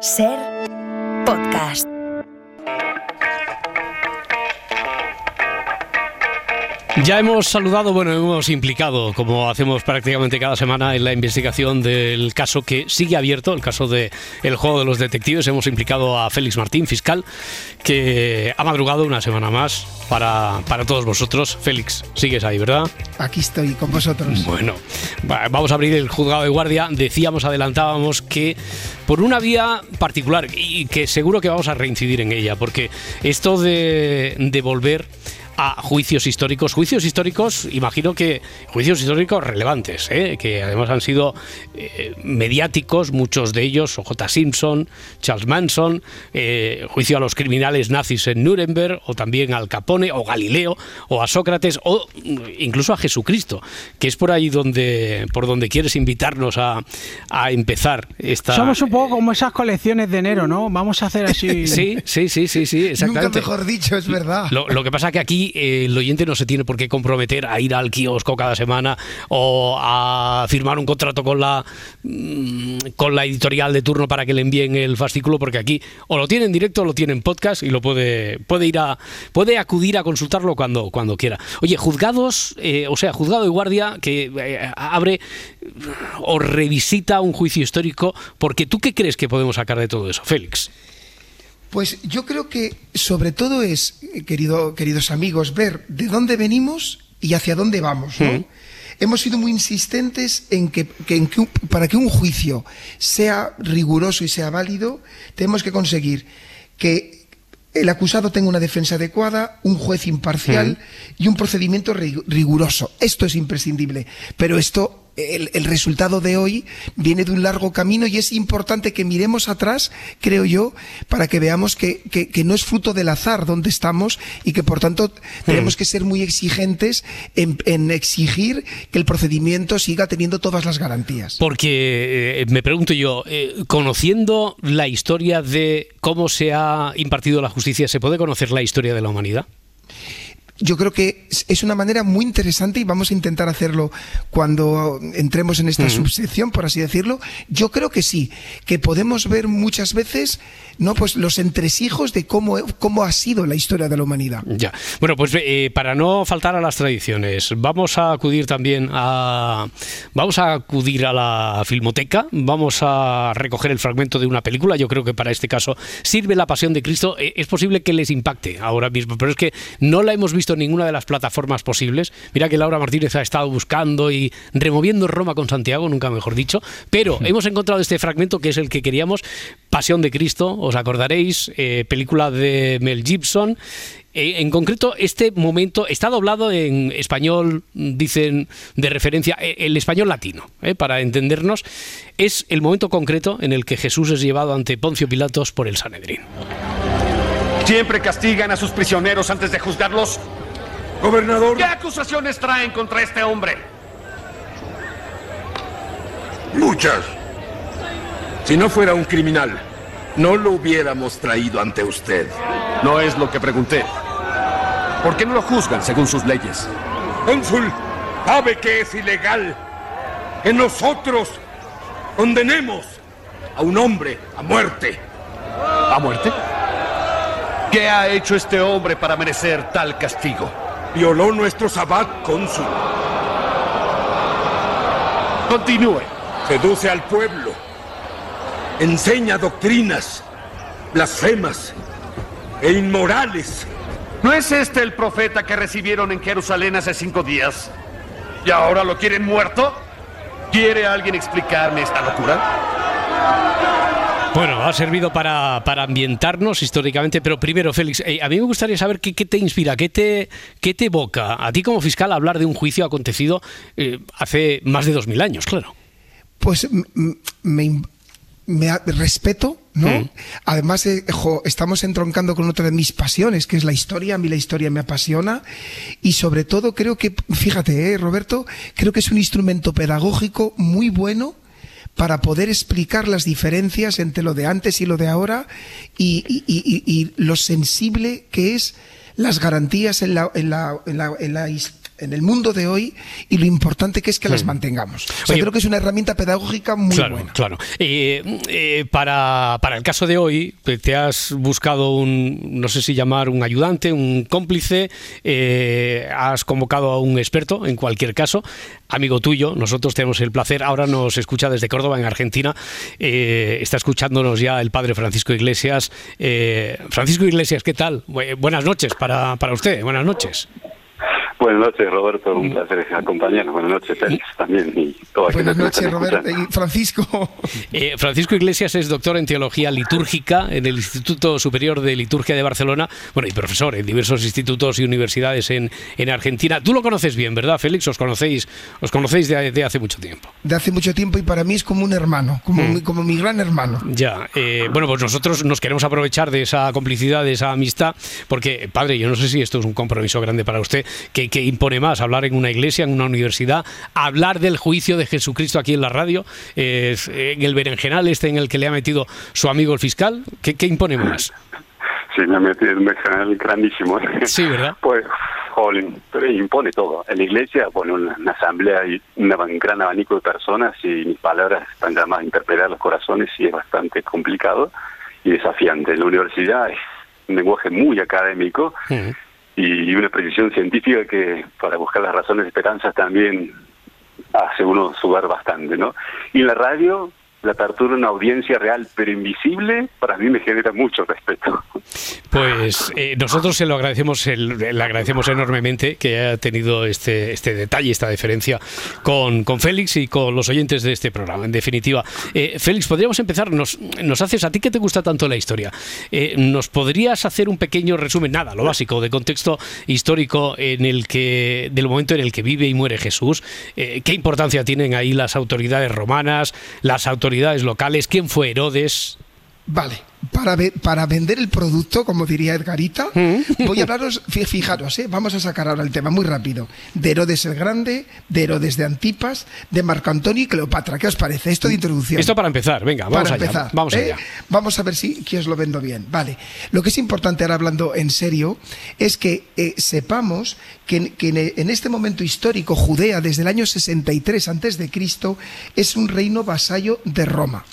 Ser podcast. Ya hemos saludado, bueno, hemos implicado, como hacemos prácticamente cada semana, en la investigación del caso que sigue abierto, el caso de el juego de los detectives. Hemos implicado a Félix Martín, fiscal, que ha madrugado una semana más para, para todos vosotros. Félix, sigues ahí, ¿verdad? Aquí estoy con vosotros. Bueno, vamos a abrir el juzgado de guardia. Decíamos, adelantábamos que por una vía particular y que seguro que vamos a reincidir en ella, porque esto de, de volver a juicios históricos. Juicios históricos, imagino que juicios históricos relevantes, ¿eh? que además han sido eh, mediáticos, muchos de ellos, J. Simpson, Charles Manson, eh, juicio a los criminales nazis en Nuremberg, o también al Capone, o Galileo, o a Sócrates, o incluso a Jesucristo, que es por ahí donde, por donde quieres invitarnos a, a empezar esta... Somos un poco como esas colecciones de enero, ¿no? Vamos a hacer así... sí, sí, sí, sí, sí, exactamente. Nunca mejor dicho, es verdad. Lo, lo que pasa que aquí eh, el oyente no se tiene por qué comprometer a ir al kiosco cada semana o a firmar un contrato con la mm, con la editorial de turno para que le envíen el fascículo, porque aquí o lo tiene en directo o lo tiene en podcast y lo puede, puede ir a puede acudir a consultarlo cuando, cuando quiera. Oye, juzgados, eh, o sea, juzgado de guardia que eh, abre o revisita un juicio histórico, porque tú qué crees que podemos sacar de todo eso, Félix? Pues yo creo que sobre todo es, querido, queridos amigos, ver de dónde venimos y hacia dónde vamos, ¿no? Hemos sido muy insistentes en que, que, en que, para que un juicio sea riguroso y sea válido, tenemos que conseguir que el acusado tenga una defensa adecuada, un juez imparcial y un procedimiento riguroso. Esto es imprescindible. Pero esto el, el, resultado de hoy viene de un largo camino y es importante que miremos atrás, creo yo, para que veamos que, que, que no es fruto del azar donde estamos y que por tanto tenemos que ser muy exigentes en, en, exigir que el procedimiento siga teniendo todas las garantías. Porque eh, me pregunto yo, eh, conociendo la historia de cómo se ha impartido la justicia, ¿se puede conocer la historia de la humanidad? Yo creo que es una manera muy interesante y vamos a intentar hacerlo cuando entremos en esta subsección, por así decirlo. Yo creo que sí, que podemos ver muchas veces no pues los entresijos de cómo, cómo ha sido la historia de la humanidad. Ya. Bueno, pues eh, para no faltar a las tradiciones, vamos a acudir también a vamos a acudir a la filmoteca, vamos a recoger el fragmento de una película. Yo creo que para este caso sirve la Pasión de Cristo. Es posible que les impacte ahora mismo, pero es que no la hemos visto en ninguna de las plataformas posibles. Mira que Laura Martínez ha estado buscando y removiendo Roma con Santiago, nunca mejor dicho, pero hemos encontrado este fragmento que es el que queríamos, Pasión de Cristo, os acordaréis, eh, película de Mel Gibson. Eh, en concreto, este momento está doblado en español, dicen de referencia, eh, el español latino, eh, para entendernos. Es el momento concreto en el que Jesús es llevado ante Poncio Pilatos por el Sanedrín. ¿Siempre castigan a sus prisioneros antes de juzgarlos? Gobernador. ¿Qué acusaciones traen contra este hombre? Muchas. Si no fuera un criminal, no lo hubiéramos traído ante usted. No es lo que pregunté. ¿Por qué no lo juzgan según sus leyes? Cónsul, sabe que es ilegal que nosotros condenemos a un hombre a muerte. ¿A muerte? ¿Qué ha hecho este hombre para merecer tal castigo? Violó nuestro sabbat, cónsul. Continúe. Seduce al pueblo. Enseña doctrinas blasfemas e inmorales. ¿No es este el profeta que recibieron en Jerusalén hace cinco días? ¿Y ahora lo quieren muerto? ¿Quiere alguien explicarme esta locura? Bueno, ha servido para, para, ambientarnos históricamente, pero primero, Félix, eh, a mí me gustaría saber qué, qué, te inspira, qué te, qué te evoca a ti como fiscal hablar de un juicio acontecido eh, hace más de dos mil años, claro. Pues me, me respeto, ¿no? Mm. Además, eh, jo, estamos entroncando con otra de mis pasiones, que es la historia. A mí la historia me apasiona. Y sobre todo creo que, fíjate, eh, Roberto, creo que es un instrumento pedagógico muy bueno para poder explicar las diferencias entre lo de antes y lo de ahora y, y, y, y lo sensible que es las garantías en la, en la, en la, en el mundo de hoy y lo importante que es que las mantengamos. O sea, Oye, creo que es una herramienta pedagógica muy claro, buena. Claro. Eh, eh, para, para el caso de hoy, te- te has buscado un, no sé si llamar un ayudante, un cómplice, eh, has convocado a un experto, en cualquier caso, amigo tuyo, nosotros tenemos el placer, ahora nos escucha desde Córdoba, en Argentina, eh, está escuchándonos ya el padre Francisco Iglesias. Eh, Francisco Iglesias, ¿qué tal? Bu- buenas noches para, para usted, buenas noches. Buenas noches, Roberto. Un placer acompañarnos. Buenas noches, Félix, también. Y Buenas noches, Roberto y Francisco. Eh, Francisco Iglesias es doctor en teología litúrgica en el Instituto Superior de Liturgia de Barcelona, bueno, y profesor en diversos institutos y universidades en, en Argentina. Tú lo conoces bien, ¿verdad, Félix? Os conocéis, os conocéis de, de hace mucho tiempo. De hace mucho tiempo y para mí es como un hermano, como, Mm. mi, como mi gran hermano. Ya, eh, bueno, pues nosotros nos queremos aprovechar de esa complicidad, de esa amistad, porque, padre, yo no sé si esto es un compromiso grande para usted, que, que impone más hablar en una iglesia, en una universidad, hablar del juicio de Jesucristo aquí en la radio, eh, en el berenjenal este en el que le ha metido su amigo el fiscal, ¿qué, qué impone más? Sí, me metí en un canal grandísimo. Sí, ¿verdad? Pues, jolín, pero impone todo. En la iglesia pone una, una asamblea y un gran abanico de personas y mis palabras están llamadas a interpretar los corazones y es bastante complicado y desafiante. En la universidad es un lenguaje muy académico Mm. Y una precisión científica que para buscar las razones de esperanza también hace uno sudar bastante, ¿no? Y en la radio, la apertura a una audiencia real pero invisible, para mí me genera mucho respeto. Pues eh, nosotros se lo agradecemos, le agradecemos enormemente que haya tenido este, este detalle, esta deferencia con, con Félix y con los oyentes de este programa. En definitiva, Eh, Félix, podríamos empezar. Nos, nos haces a ti que te gusta tanto la historia. eh, ¿Nos podrías hacer un pequeño resumen, nada, lo básico, de contexto histórico en el que, del momento en el que vive y muere Jesús? ¿Qué importancia tienen ahí las autoridades romanas, las autoridades locales? ¿Quién fue Herodes? Vale, para, ve- para vender el producto, como diría Edgarita, Mm. voy a hablaros, fi- fijaros, ¿eh? vamos a sacar ahora el tema muy rápido, de Herodes el Grande, de Herodes de Antipas, de Marco Antonio y Cleopatra. ¿Qué os parece? Esto de introducción. Esto para empezar, venga, vamos para allá. empezar. Vamos ¿eh? allá. Vamos a ver si que os lo vendo bien. Vale. Lo que es importante ahora hablando en serio es que eh, sepamos que, en- que en- en este momento histórico Judea desde el año 63 antes de Cristo es un reino vasallo de Roma.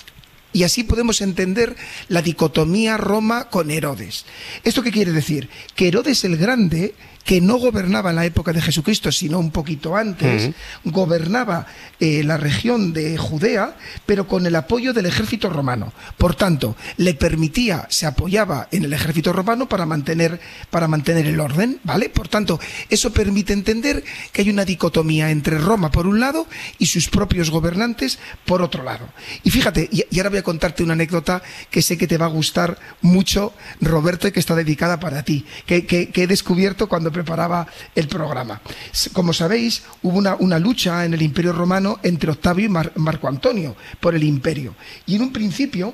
Y así podemos entender la dicotomía Roma con Herodes. ¿Esto qué quiere decir? Que Herodes el Grande, que no gobernaba en la época de Jesucristo, sino un poquito antes, gobernaba eh, la región de Judea, pero con el apoyo del ejército romano. Por tanto, le permitía, se apoyaba en el ejército romano para mantener, para mantener el orden, ¿vale? Por tanto, eso permite entender que hay una dicotomía entre Roma por un lado y sus propios gobernantes por otro lado. Y fíjate, y, y ahora voy a contarte una anécdota que sé que te va a gustar mucho, Roberto, y que está dedicada para ti, que, que- que he descubierto cuando preparaba el programa. Como sabéis, hubo una, una lucha en el Imperio Romano entre Octavio y Mar- Marco Antonio por el imperio. Y en un principio,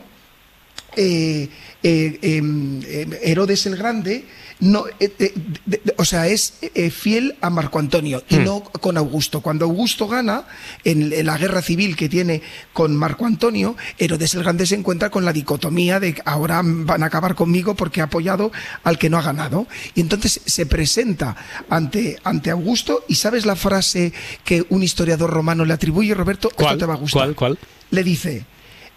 eh, eh, em, em, Herodes el Grande, no, eh, de- de- o sea, es fiel a Marco Antonio y no con Augusto. Cuando Augusto gana en, en la guerra civil que tiene con Marco Antonio, Herodes el Grande se encuentra con la dicotomía de que ahora van a acabar conmigo porque ha apoyado al que no ha ganado. Y entonces se presenta ante, ante Augusto y ¿sabes la frase que un historiador romano le atribuye, Roberto? ¿Cuál? Esto te va a gustar. ¿Cuál? ¿Cuál? Le dice,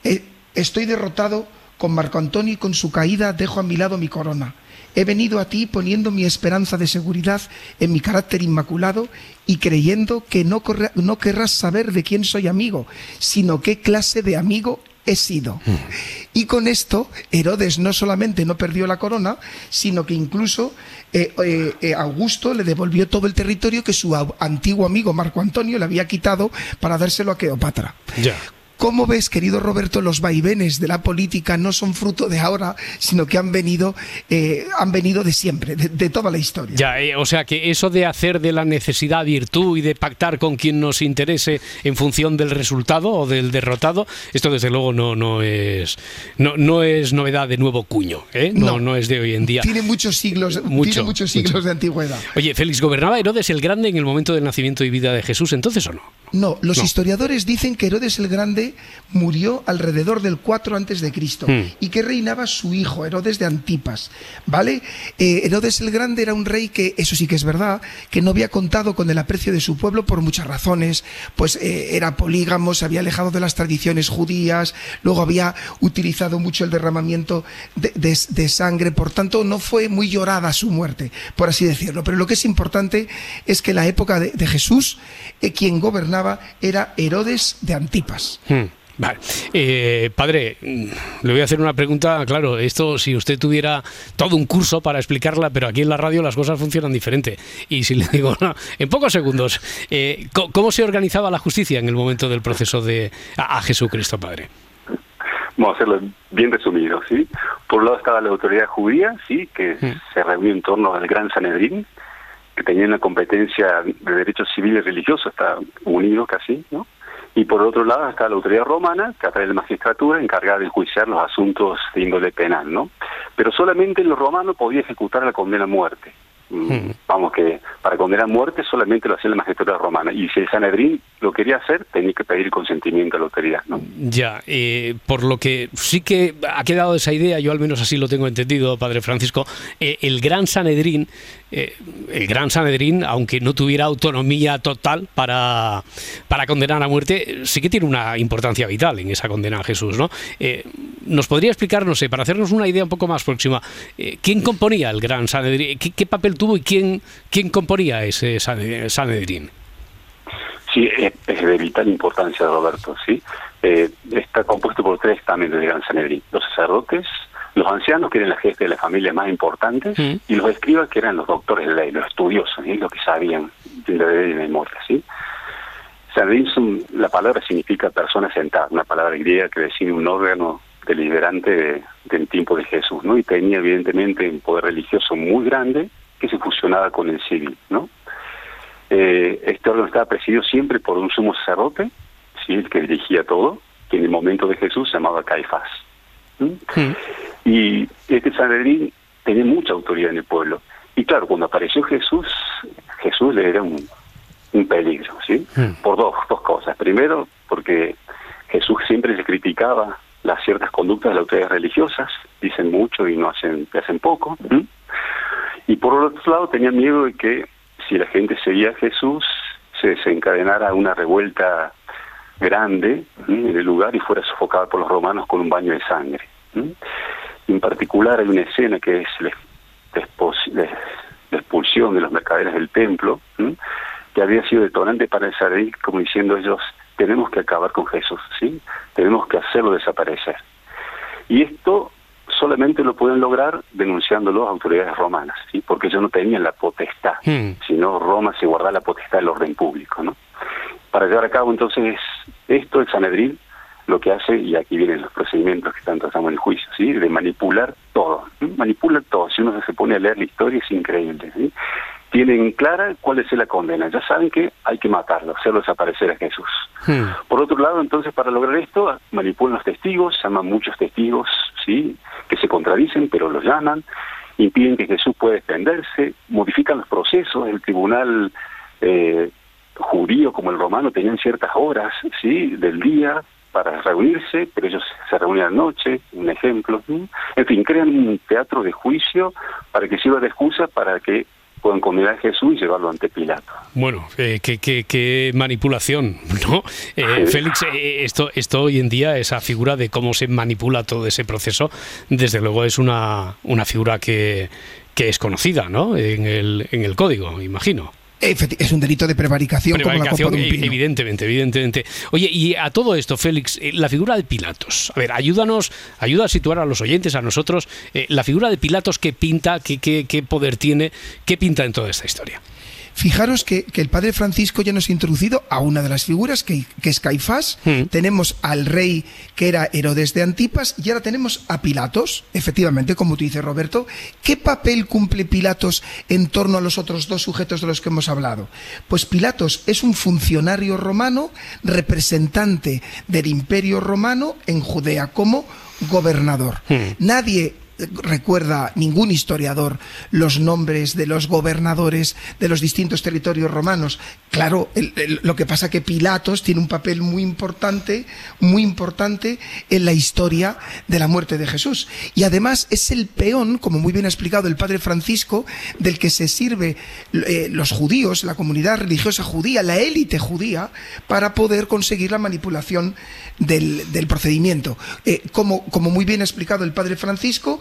"Eh, estoy derrotado con Marco Antonio y con su caída dejo a mi lado mi corona. He venido a ti poniendo mi esperanza de seguridad en mi carácter inmaculado y creyendo que no, no querrás saber de quién soy amigo, sino qué clase de amigo he sido. Y con esto, Herodes no solamente no perdió la corona, sino que incluso eh, eh, eh, Augusto le devolvió todo el territorio que su antiguo amigo Marco Antonio le había quitado para dárselo a Cleopatra. ¿Cómo ves, querido Roberto, los vaivenes de la política no son fruto de ahora, sino que han venido, eh, han venido de siempre, de, de toda la historia? Ya, eh, o sea que eso de hacer de la necesidad virtud y de pactar con quien nos interese en función del resultado o del derrotado, esto desde luego no, no es no, no es novedad de nuevo cuño, ¿eh? no, No. no es de hoy en día. Tiene muchos siglos, Mucho, tiene muchos siglos mucho. de antigüedad. Oye, Félix, ¿gobernaba Herodes el Grande en el momento del nacimiento y vida de Jesús entonces o no? No, los historiadores dicen que Herodes el Grande Murió alrededor del 4 antes de Cristo Hmm. y que reinaba su hijo, Herodes de Antipas, ¿vale? Eh, Herodes el Grande era un rey que, eso sí que es verdad, que no había contado con el aprecio de su pueblo por muchas razones, pues eh, era polígamo, se había alejado de las tradiciones judías, luego había utilizado mucho el derramamiento de, de- de sangre, por tanto no fue muy llorada su muerte, por así decirlo. Pero lo que es importante es que la época de, de Jesús, eh, quien gobernaba era Herodes de Antipas. Vale. Eh, padre, le voy a hacer una pregunta. Claro, esto si usted tuviera todo un curso para explicarla, pero aquí en la radio las cosas funcionan diferente. Y si le digo, no, en pocos segundos, eh, ¿cómo se organizaba la justicia en el momento del proceso de a, a Jesucristo, padre? Vamos a hacerlo bien resumido, ¿sí? Por un lado estaba la autoridad judía, ¿sí? Que Mm. se reunió en torno al Gran Sanedrín, que tenía una competencia de derechos civiles y religiosos, está unido casi, ¿no? Y por otro lado está la autoridad romana, que a través de la magistratura encargada de enjuiciar los asuntos de índole penal, ¿no? Pero solamente los romanos podía ejecutar la condena a muerte. Mm, Hmm. Vamos que para condenar a muerte solamente lo hacía la magistratura romana. Y si el Sanedrín lo quería hacer, tenía que pedir consentimiento a la autoridad, ¿no? Ya, eh, por lo que sí que ha quedado esa idea, yo al menos así lo tengo entendido, Padre Francisco, eh, el Gran Sanedrín, eh, el Gran Sanedrín, aunque no tuviera autonomía total para, para condenar a muerte, sí que tiene una importancia vital en esa condena a Jesús, ¿no? ¿Nos podría explicar, no sé, para hacernos una idea un poco más próxima, quién componía el Gran Sanedrín, qué, qué papel tuvo y quién, quién componía ese Sane- Sanedrín? Sí, es, de vital importancia, Roberto, ¿sí? Eh, está compuesto por tres estamentos de Gran Sanedrín. Los sacerdotes, los ancianos, que eran la jefe de la familia más importante, Mm. y los escribas, que eran los doctores de ley, los estudiosos, ¿sí? los que sabían de la ley de memoria, ¿sí? Sanedrín, son- la palabra significa persona sentada, una palabra griega que define un órgano deliberante de- del tiempo de Jesús, ¿no? Y tenía evidentemente un poder religioso muy grande que se fusionaba con el civil, ¿no? Eh, este órgano estaba presidido siempre por un sumo sacerdote, ¿sí? el que dirigía todo, que en el momento de Jesús se llamaba Caifás. ¿sí? Y este Sanedrín tenía mucha autoridad en el pueblo. Y claro, cuando apareció Jesús, Jesús le era un, un peligro, ¿sí? Por dos, dos cosas. Primero, porque Jesús siempre se criticaba las ciertas conductas de las autoridades religiosas, dicen mucho y no hacen, hacen poco. ¿sí? Y por otro lado, tenía miedo de que si la gente seguía a Jesús, se desencadenara una revuelta grande en el lugar y fuera sofocada por los romanos con un baño de sangre. ¿sí? En particular hay una escena que es la expulsión de los mercaderes del templo, que había sido detonante para el Sanedrín, como diciendo ellos, tenemos que acabar con Jesús, ¿sí? tenemos que hacerlo desaparecer. Y esto solamente lo pueden lograr denunciándolo a autoridades romanas, ¿sí? porque ellos no tenían la potestad, Hmm. sino Roma se guardaba la potestad del orden público. ¿no? Para llevar a cabo entonces esto, el Sanedrín lo que hace, y aquí vienen los procedimientos que están tratando en el juicio, ¿sí? de manipular todo, ¿sí? manipula todo, si uno se pone a leer la historia es increíble. ¿sí? Tienen clara cuál es la condena, ya saben que hay que matarlo, hacerlo desaparecer a Jesús. Hmm. Por otro lado, entonces, para lograr esto, manipulan los testigos, llaman muchos testigos, ¿sí? Que se contradicen, pero los llaman, impiden que Jesús pueda defenderse, modifican los procesos, el tribunal eh, judío como el romano tenían ciertas horas, ¿sí? Del día para reunirse, pero ellos se reunían anoche, un ejemplo. ¿sí? En fin, crean un teatro de juicio para que sirva de excusa para que puedan condenar a Jesús y llevarlo ante Pilato. Bueno, eh, qué, qué- qué manipulación, ¿no? Eh, Sí. Félix, eh, esto, esto hoy en día, esa figura de cómo se manipula todo ese proceso, desde luego es una, una figura que, que es conocida, ¿no? En el, en el código, imagino. Es un delito de prevaricación, como la copa de un e- pino. evidentemente, evidentemente. Oye, y a todo esto, Félix, eh, la figura de Pilatos. A ver, ayúdanos, ayuda a situar a los oyentes, a nosotros, eh, la figura de Pilatos, ¿qué pinta, qué, qué, qué poder tiene, qué pinta en toda esta historia? Fijaros que, que el padre Francisco ya nos ha introducido a una de las figuras, que, que es Caifás. Mm. Tenemos al rey que era Herodes de Antipas y ahora tenemos a Pilatos, efectivamente, como tú dices, Roberto. ¿Qué papel cumple Pilatos en torno a los otros dos sujetos de los que hemos hablado? Pues Pilatos es un funcionario romano, representante del imperio romano en Judea como gobernador. Mm. Nadie recuerda ningún historiador los nombres de los gobernadores de los distintos territorios romanos. Claro, lo que pasa que Pilatos tiene un papel muy importante, muy importante en la historia de la muerte de Jesús. Y además es el peón, como muy bien ha explicado el padre Francisco, del que se sirve eh, los judíos, la comunidad religiosa judía, la élite judía, para poder conseguir la manipulación del, del procedimiento. Eh, como, como muy bien ha explicado el padre Francisco,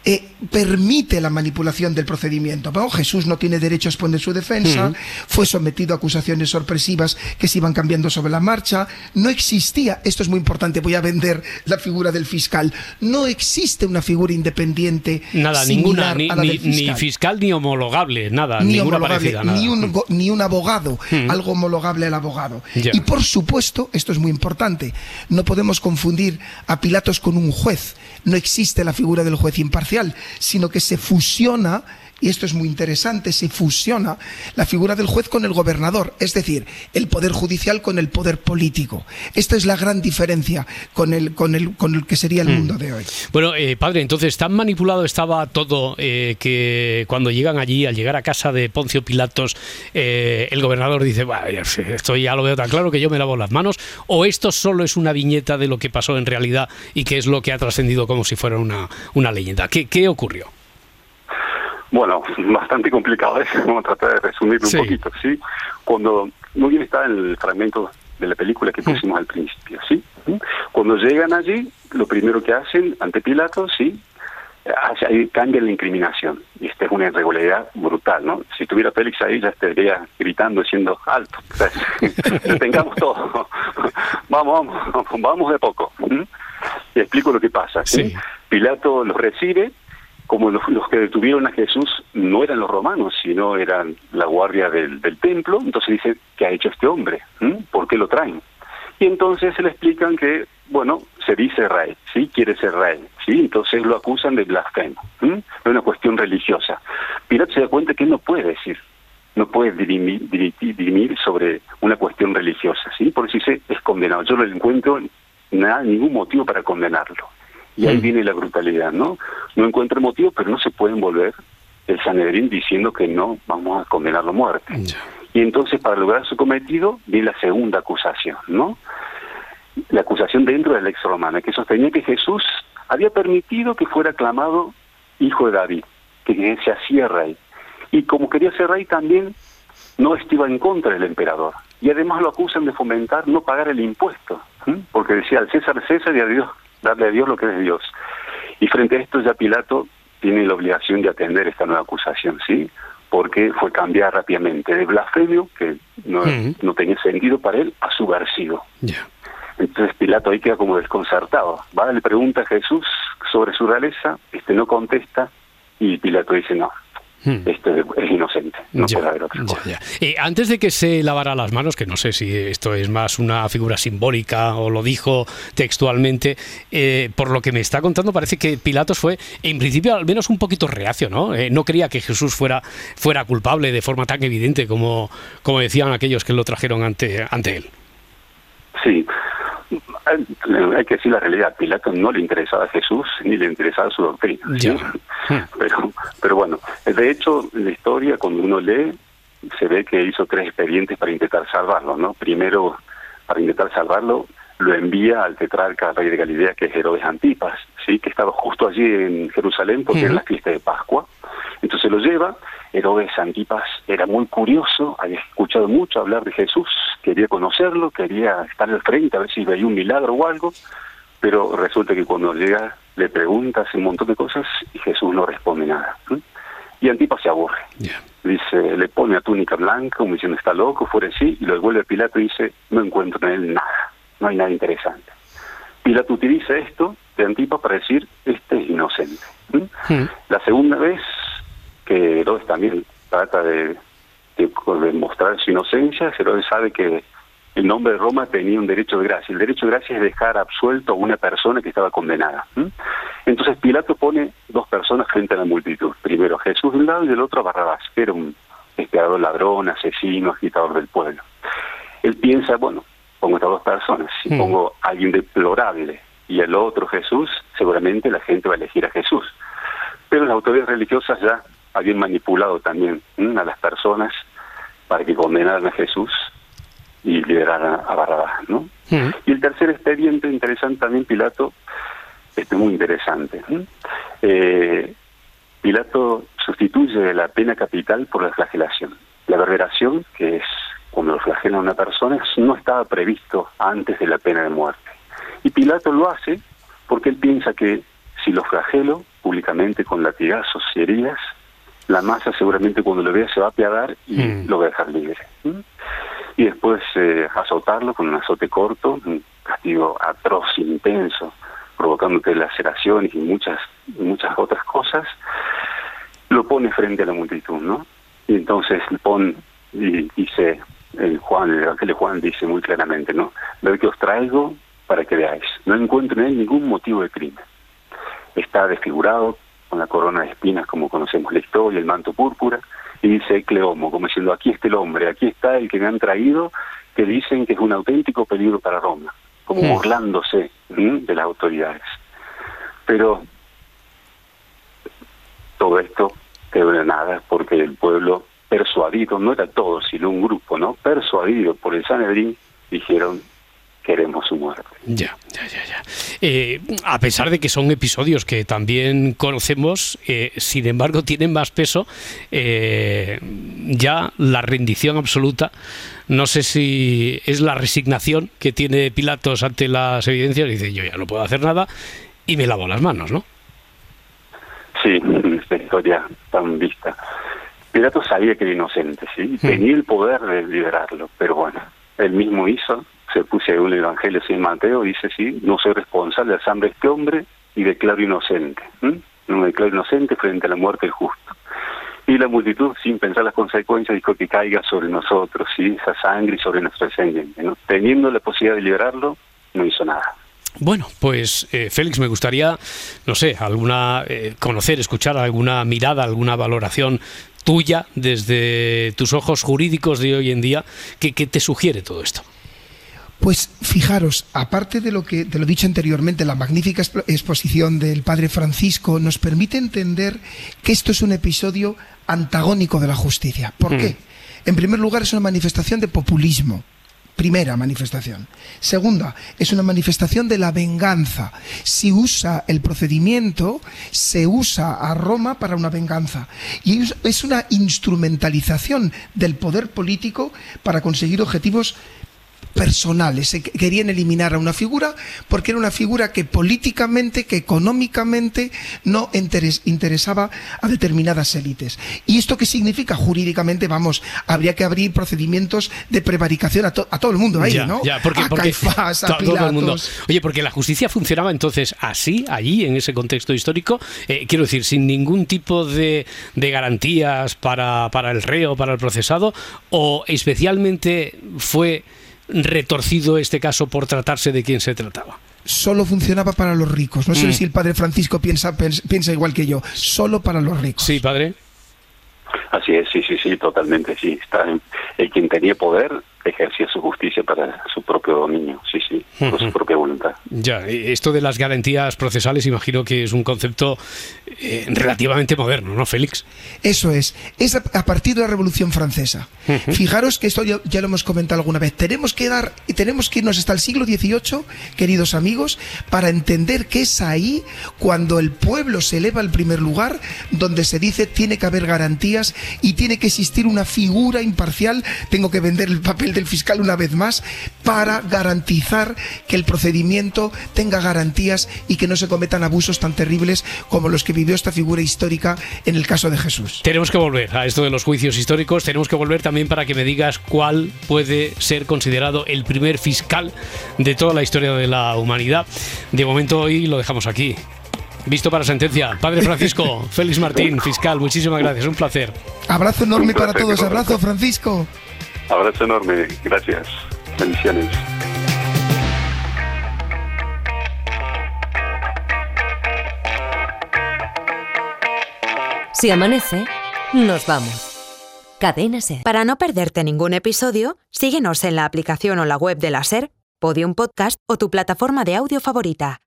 eh, permite la manipulación del procedimiento. Bueno, Jesús no tiene derecho a exponer su defensa, fue sometido a acusaciones sorpresivas que se iban cambiando sobre la marcha, no existía, esto es muy importante, voy a vender la figura del fiscal, no existe una figura independiente Nada, ninguna, ni, a la ni- del ni fiscal. ni homologable, nada, ni ninguna homologable, parecida, nada. ni un, ni un abogado, algo homologable al abogado. Y por supuesto, esto es muy importante, no podemos confundir a Pilatos con un juez. No existe la figura del juez imparcial, sino que se fusiona, y esto es muy interesante, se fusiona la figura del juez con el gobernador, es decir, el poder judicial con el poder político. Esta es la gran diferencia con el, con el, con el que sería el Mm. mundo de hoy. Bueno, eh, padre, entonces tan manipulado estaba todo eh, que cuando llegan allí, al llegar a casa de Poncio Pilatos, eh, el gobernador dice, "Bah, ya sé, esto ya lo veo tan claro que yo me lavo las manos, o esto solo es una viñeta de lo que pasó en realidad y que es lo que ha trascendido como si fuera una, una leyenda. ¿Qué, qué ocurrió? Bueno, bastante complicado, ¿eh? vamos a tratar de resumirlo Sí. un poquito, ¿sí? Cuando, muy bien está el fragmento de la película que pusimos al principio, ¿sí? Cuando llegan allí, lo primero que hacen ante Pilatos, ¿sí? Ahí cambian la incriminación. Y esta es una irregularidad brutal, ¿no? Si tuviera Félix ahí, ya estaría gritando, diciendo alto. O sea, detengamos todo. vamos, vamos, vamos de poco. explico lo que pasa. ¿sí? Sí. Pilato los recibe, como los, que detuvieron a Jesús no eran los romanos, sino eran la guardia del, templo, entonces dice, ¿qué ha hecho este hombre? ¿m? ¿Por qué lo traen? Y entonces se le explican que, bueno, se dice rey, ¿sí? Quiere ser rey, ¿sí? Entonces lo acusan de blasfemo, ¿m? Es una cuestión religiosa. Pilato se da cuenta que no puede decir, no puede dirimir sobre una cuestión religiosa, ¿sí? Por eso dice, es condenado. Yo no le encuentro nada, ningún motivo para condenarlo. Y ahí viene la brutalidad, ¿no? No encuentra motivo, pero no se puede envolver el Sanedrín diciendo que no vamos a condenarlo a muerte. Y entonces, para lograr su cometido, viene la segunda acusación, ¿no? La acusación dentro de la ex romana, que sostenía que Jesús había permitido que fuera aclamado hijo de David, que se hacía rey. Y como quería ser rey también, no estuvo en contra del emperador. Y además lo acusan de fomentar no pagar el impuesto, porque decía al César César y a Dios, darle a Dios lo que es de Dios. Y frente a esto ya Pilato tiene la obligación de atender esta nueva acusación, ¿sí? Porque fue cambiar rápidamente de blasfemio, que no, no tenía sentido para él, a subversivo. Ya. Entonces Pilato ahí queda como desconcertado. Va, le pregunta a Jesús sobre su realeza, este no contesta, y Pilato dice, no, Hmm. este es inocente, no Ya, puede haber otra cosa. ya. Eh, antes de que se lavara las manos, que no sé si esto es más una figura simbólica o lo dijo textualmente, eh, por lo que me está contando parece que Pilatos fue, en principio, al menos un poquito reacio, ¿no? Eh, no creía que Jesús fuera, fuera culpable de forma tan evidente como, como decían aquellos que lo trajeron ante, ante él. Sí, hay que decir la realidad, Pilato no le interesaba a Jesús ni le interesaba su doctrina. Hmm. Pero, pero bueno, de hecho, en la historia, cuando uno lee, se ve que hizo tres expedientes para intentar salvarlo, ¿no? Primero, para intentar salvarlo, lo envía al tetrarca rey de Galilea, que es Herodes Antipas, ¿sí? que estaba justo allí en Jerusalén porque era la fiesta de Pascua. Entonces lo lleva, Herodes Antipas era muy curioso, había escuchado mucho hablar de Jesús, quería conocerlo, quería estar al frente a ver si veía un milagro o algo, pero resulta que cuando llega le pregunta, hace un montón de cosas y Jesús no responde nada. ¿sí? Y Antipas se aburre. Dice, le pone una túnica blanca, como diciendo está loco, fuera así, y lo devuelve a Pilato y dice, no encuentro en él nada, no hay nada interesante. Pilato utiliza esto de Antipas para decir, este es inocente. ¿sí? Hmm. La segunda vez que Herodes también trata de, de, de mostrar su inocencia, Herodes sabe que el nombre de Roma tenía un derecho de gracia. El derecho de gracia es dejar absuelto a una persona que estaba condenada. Entonces Pilato pone dos personas frente a la multitud. Primero a Jesús de un lado y del otro a Barrabás, que era un espiador ladrón, asesino, agitador del pueblo. Él piensa, bueno, pongo estas dos personas, si Mm. pongo a alguien deplorable y el otro Jesús, seguramente la gente va a elegir a Jesús. Pero las autoridades religiosas ya habían manipulado también ¿m? a las personas para que condenaran a Jesús y liberaran a Barrabás, ¿no? Y el tercer expediente interesante también, Pilato, este muy interesante. Eh, Pilato sustituye la pena capital por la flagelación. La verberación, que es cuando lo flagela a una persona, no estaba previsto antes de la pena de muerte. Y Pilato lo hace porque él piensa que si lo flagelo públicamente con latigazos y heridas, la masa seguramente cuando lo vea se va a apiadar y mm. lo va a dejar libre. Y después eh, azotarlo con un azote corto, un castigo atroz, intenso, provocándote laceraciones y muchas, muchas otras cosas, lo pone frente a la multitud, ¿no? Y entonces pone y dice, el Juan, el Evangelio de Juan dice muy claramente, ¿no? Ve que os traigo para que veáis. No encuentro en él ningún motivo de crimen. Está desfigurado, con la corona de espinas, como conocemos la historia, el manto púrpura, y dice Cleomo, como diciendo, aquí está el hombre, aquí está el que me han traído, que dicen que es un auténtico peligro para Roma, como burlándose de las autoridades. Pero todo esto quedó de nada, porque el pueblo persuadido, no era todo, sino un grupo, ¿no? Persuadido por el Sanedrín, dijeron, queremos su muerte. Ya, ya, ya, ya. Eh, a pesar de que son episodios que también conocemos, eh, sin embargo tienen más peso, eh, ya la rendición absoluta, no sé si es la resignación que tiene Pilatos ante las evidencias, dice yo ya no puedo hacer nada y me lavo las manos, ¿no? Sí, esta historia tan vista. Pilatos sabía que era inocente, sí, hmm. tenía el poder de liberarlo, pero bueno, él mismo hizo se puse un evangelio sin Mateo, dice, sí, no soy responsable de la sangre de este hombre y declaro inocente. No me declaro inocente frente a la muerte del justo. Y la multitud, sin pensar las consecuencias, dijo que caiga sobre nosotros, ¿sí? esa sangre y sobre nuestro descendiente. Teniendo la posibilidad de liberarlo, no hizo nada. Bueno, pues eh, Félix, me gustaría, no sé, alguna eh, conocer, escuchar alguna mirada, alguna valoración tuya desde tus ojos jurídicos de hoy en día que, que te sugiere todo esto. Pues fijaros, aparte de lo que de lo dicho anteriormente, la magnífica exposición del padre Francisco nos permite entender que esto es un episodio antagónico de la justicia. ¿Por qué? Mm. En primer lugar, es una manifestación de populismo. Primera manifestación. Segunda, es una manifestación de la venganza. Si usa el procedimiento, se usa a Roma para una venganza. Y es una instrumentalización del poder político para conseguir objetivos personales. querían eliminar a una figura porque era una figura que políticamente, que económicamente no interesaba a determinadas élites. ¿Y esto qué significa? Jurídicamente, vamos, habría que abrir procedimientos de prevaricación a, todo el mundo ahí, ¿no? porque, a todo el mundo. Oye, porque la justicia funcionaba entonces así, allí, en ese contexto histórico, eh, quiero decir, sin ningún tipo de, de garantías para, para el reo, para el procesado, o especialmente fue retorcido este caso por tratarse de quien se trataba solo funcionaba para los ricos. No sé mm. si el padre Francisco piensa, piensa igual que yo. Solo para los ricos. Sí, padre. Así es, sí, sí, sí, totalmente, sí. Está el quien tenía poder ejercía su justicia para su propio dominio, sí, sí, por su propia voluntad. Ya, esto de las garantías procesales imagino que es un concepto eh, relativamente moderno, ¿no, Félix? Eso es, es a, partir de la Revolución Francesa. Fijaros que esto ya, lo hemos comentado alguna vez, tenemos que dar, tenemos que irnos hasta el siglo XVIII, queridos amigos, para entender que es ahí cuando el pueblo se eleva al primer lugar, donde se dice tiene que haber garantías y tiene que existir una figura imparcial, tengo que vender el papel del fiscal una vez más para garantizar que el procedimiento tenga garantías y que no se cometan abusos tan terribles como los que vivió esta figura histórica en el caso de Jesús. Tenemos que volver a esto de los juicios históricos, tenemos que volver también para que me digas cuál puede ser considerado el primer fiscal de toda la historia de la humanidad. De momento hoy lo dejamos aquí. Visto para sentencia. Padre Francisco, Félix Martín, fiscal, muchísimas gracias, un placer. Abrazo enorme para todos, abrazo Francisco. Abrazo enorme, gracias. Bendiciones. Si amanece, nos vamos. Cadena Ser. Para no perderte ningún episodio, síguenos en la aplicación o la web de la Ser, Podium Podcast o tu plataforma de audio favorita.